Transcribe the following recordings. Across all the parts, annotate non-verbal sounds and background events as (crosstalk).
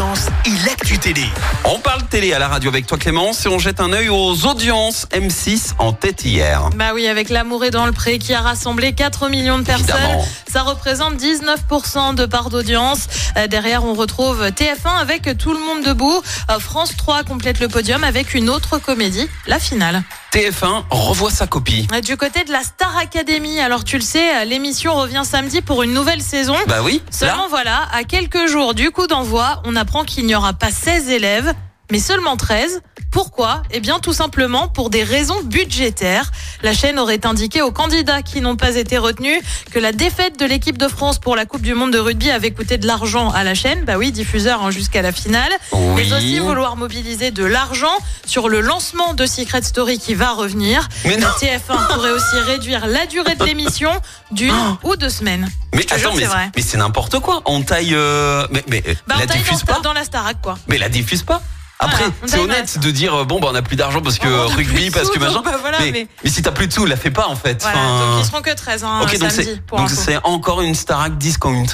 audiences et l'actu télé. On parle télé à la radio avec toi Clémence et on jette un œil aux audiences M6 en tête hier. Bah oui, avec L'amour est dans le pré qui a rassemblé 4 millions de personnes. Évidemment. Ça représente 19% de part d'audience. Euh, derrière, on retrouve TF1 avec Tout le monde debout. Euh, France 3 complète le podium avec une autre comédie, la finale. TF1 revoit sa copie. Euh, Du côté de la Star Academy, alors tu le sais, l'émission revient samedi pour une nouvelle saison. Bah oui, Seulement là, voilà, à quelques jours du coup d'envoi, on apprend qu'il n'y aura pas 16 élèves, mais seulement 13. Pourquoi? Eh bien tout simplement pour des raisons budgétaires. La chaîne aurait indiqué aux candidats qui n'ont pas été retenus que la défaite de l'équipe de France pour la Coupe du Monde de rugby avait coûté de l'argent à la chaîne. Bah oui, diffuseur hein, jusqu'à la finale. Oui. Mais aussi vouloir mobiliser de l'argent sur le lancement de Secret Story qui va revenir. Mais non. TF1 pourrait aussi réduire la durée de l'émission d'une ou deux semaines. mais attends, mais mais c'est n'importe quoi. On taille, euh, mais, mais euh, Bah, la on taille diffuse dans, pas. dans la Starac, quoi. Mais la diffuse pas. Après, Voilà, c'est honnête de dire euh, bon bah on a plus d'argent parce que Oh, on rugby, parce sous, que machin. bah, voilà, mais, mais- mais si t'as plus de sous, la fais pas en fait. Voilà, Enfin, donc ils seront que 13 hein, donc samedi pour donc c'est encore une Starac discount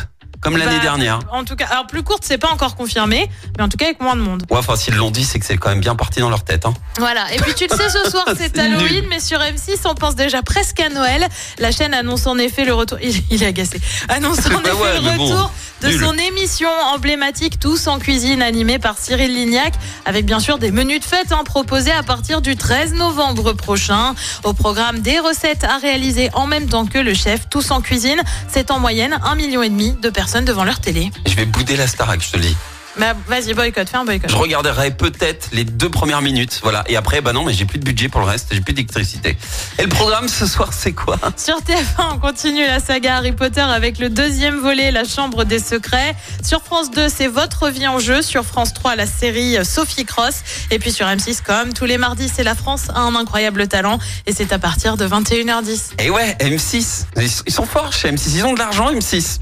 comme l'année Bah, dernière. En tout cas, alors plus courte, c'est pas encore confirmé, mais en tout cas avec moins de monde. Ouais, enfin s'ils l'ont dit, c'est que c'est quand même bien parti dans leur tête. Hein. Voilà. Et puis tu le sais, ce soir (laughs) c'est Halloween, nul. mais sur M6, on pense déjà presque à Noël. La chaîne annonce en effet le retour. (laughs) Il, il est agacé. Annonce (laughs) en Bah effet ouais, le bon, retour de nul. son émission emblématique Tous en cuisine, animée par Cyril Lignac, avec bien sûr des menus de fête hein, proposés à partir du 13 novembre prochain. Au programme des recettes à réaliser en même temps que le chef. Tous en cuisine, c'est en moyenne un million et demi de personnes devant leur télé. Je vais bouder la Starac, je te le dis. Bah, vas-y, boycott, fais un boycott. Je regarderai peut-être les deux premières minutes, voilà. Et après, bah non, mais j'ai plus de budget pour le reste, j'ai plus d'électricité. Et le programme ce soir, c'est quoi? Sur TF1, on continue la saga Harry Potter avec le deuxième volet, La Chambre des Secrets. Sur France 2, c'est Votre vie en jeu. Sur France 3, la série Sophie Cross. Et puis sur M6, comme tous les mardis, c'est La France a un incroyable talent. Et c'est à partir de 21h10. Et ouais, M6, ils ils sont forts chez M6, ils ont de l'argent M6.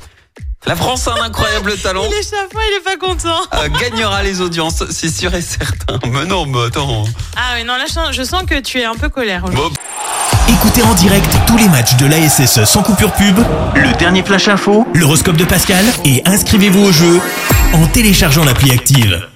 La France a un incroyable (laughs) talent. Il est chapeau, il est pas content. euh, gagnera les audiences, c'est sûr et certain. Mais non, mais attends. Ah oui, non, là, je sens que tu es un peu colère aujourd'hui. Écoutez en direct tous les matchs de l'ASSE sans coupure pub, le dernier flash info, l'horoscope de Pascal et inscrivez-vous au jeu en téléchargeant l'appli active.